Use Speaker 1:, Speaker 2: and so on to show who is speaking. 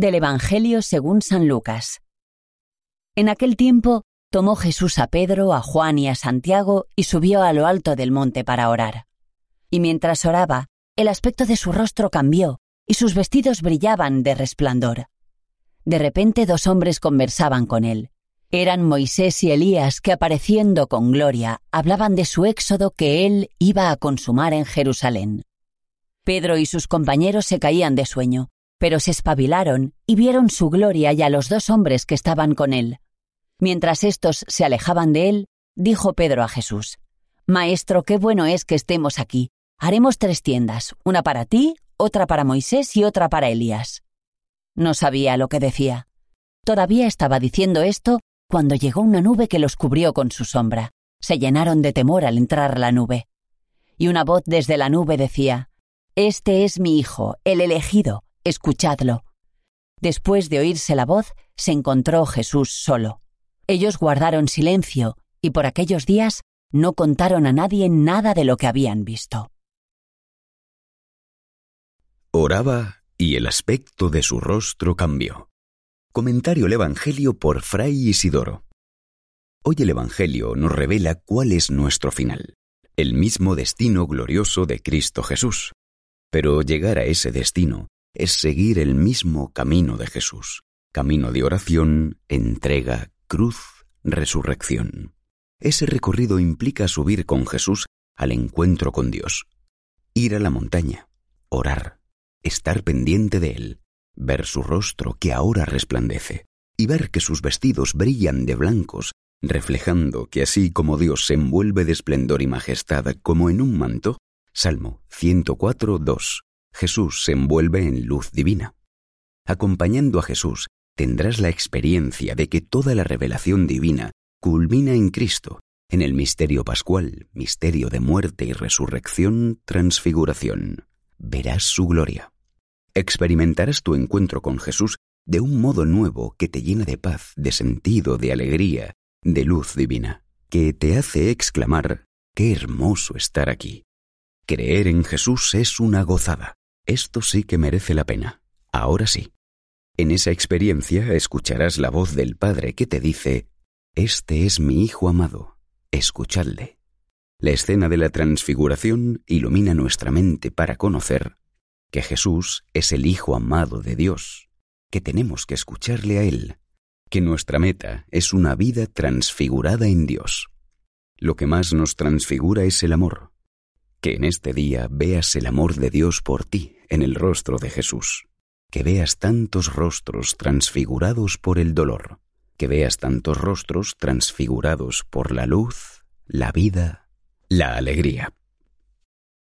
Speaker 1: Del Evangelio según San Lucas. En aquel tiempo tomó Jesús a Pedro, a Juan y a Santiago y subió a lo alto del monte para orar. Y mientras oraba, el aspecto de su rostro cambió y sus vestidos brillaban de resplandor. De repente dos hombres conversaban con él. Eran Moisés y Elías que apareciendo con gloria hablaban de su éxodo que él iba a consumar en Jerusalén. Pedro y sus compañeros se caían de sueño, pero se espabilaron y vieron su gloria y a los dos hombres que estaban con él. Mientras éstos se alejaban de él, dijo Pedro a Jesús, Maestro, qué bueno es que estemos aquí. Haremos tres tiendas, una para ti, otra para Moisés y otra para Elías. No sabía lo que decía. Todavía estaba diciendo esto cuando llegó una nube que los cubrió con su sombra. Se llenaron de temor al entrar la nube. Y una voz desde la nube decía, Este es mi Hijo, el elegido, escuchadlo. Después de oírse la voz, se encontró Jesús solo. Ellos guardaron silencio y por aquellos días no contaron a nadie nada de lo que habían visto.
Speaker 2: Oraba y el aspecto de su rostro cambió. Comentario el Evangelio por Fray Isidoro. Hoy el Evangelio nos revela cuál es nuestro final, el mismo destino glorioso de Cristo Jesús. Pero llegar a ese destino es seguir el mismo camino de Jesús, camino de oración, entrega, cruz, resurrección. Ese recorrido implica subir con Jesús al encuentro con Dios, ir a la montaña, orar, estar pendiente de Él, ver su rostro que ahora resplandece, y ver que sus vestidos brillan de blancos, reflejando que así como Dios se envuelve de esplendor y majestad como en un manto, Salmo 104, 2, Jesús se envuelve en luz divina. Acompañando a Jesús, tendrás la experiencia de que toda la revelación divina culmina en Cristo, en el misterio pascual, misterio de muerte y resurrección, transfiguración. Verás su gloria. Experimentarás tu encuentro con Jesús de un modo nuevo que te llena de paz, de sentido, de alegría, de luz divina, que te hace exclamar, qué hermoso estar aquí. Creer en Jesús es una gozada. Esto sí que merece la pena. Ahora sí. En esa experiencia escucharás la voz del Padre que te dice, Este es mi Hijo amado, escuchadle. La escena de la transfiguración ilumina nuestra mente para conocer que Jesús es el Hijo amado de Dios, que tenemos que escucharle a Él, que nuestra meta es una vida transfigurada en Dios. Lo que más nos transfigura es el amor. Que en este día veas el amor de Dios por ti, en el rostro de Jesús, que veas tantos rostros transfigurados por el dolor, que veas tantos rostros transfigurados por la luz, la vida, la alegría.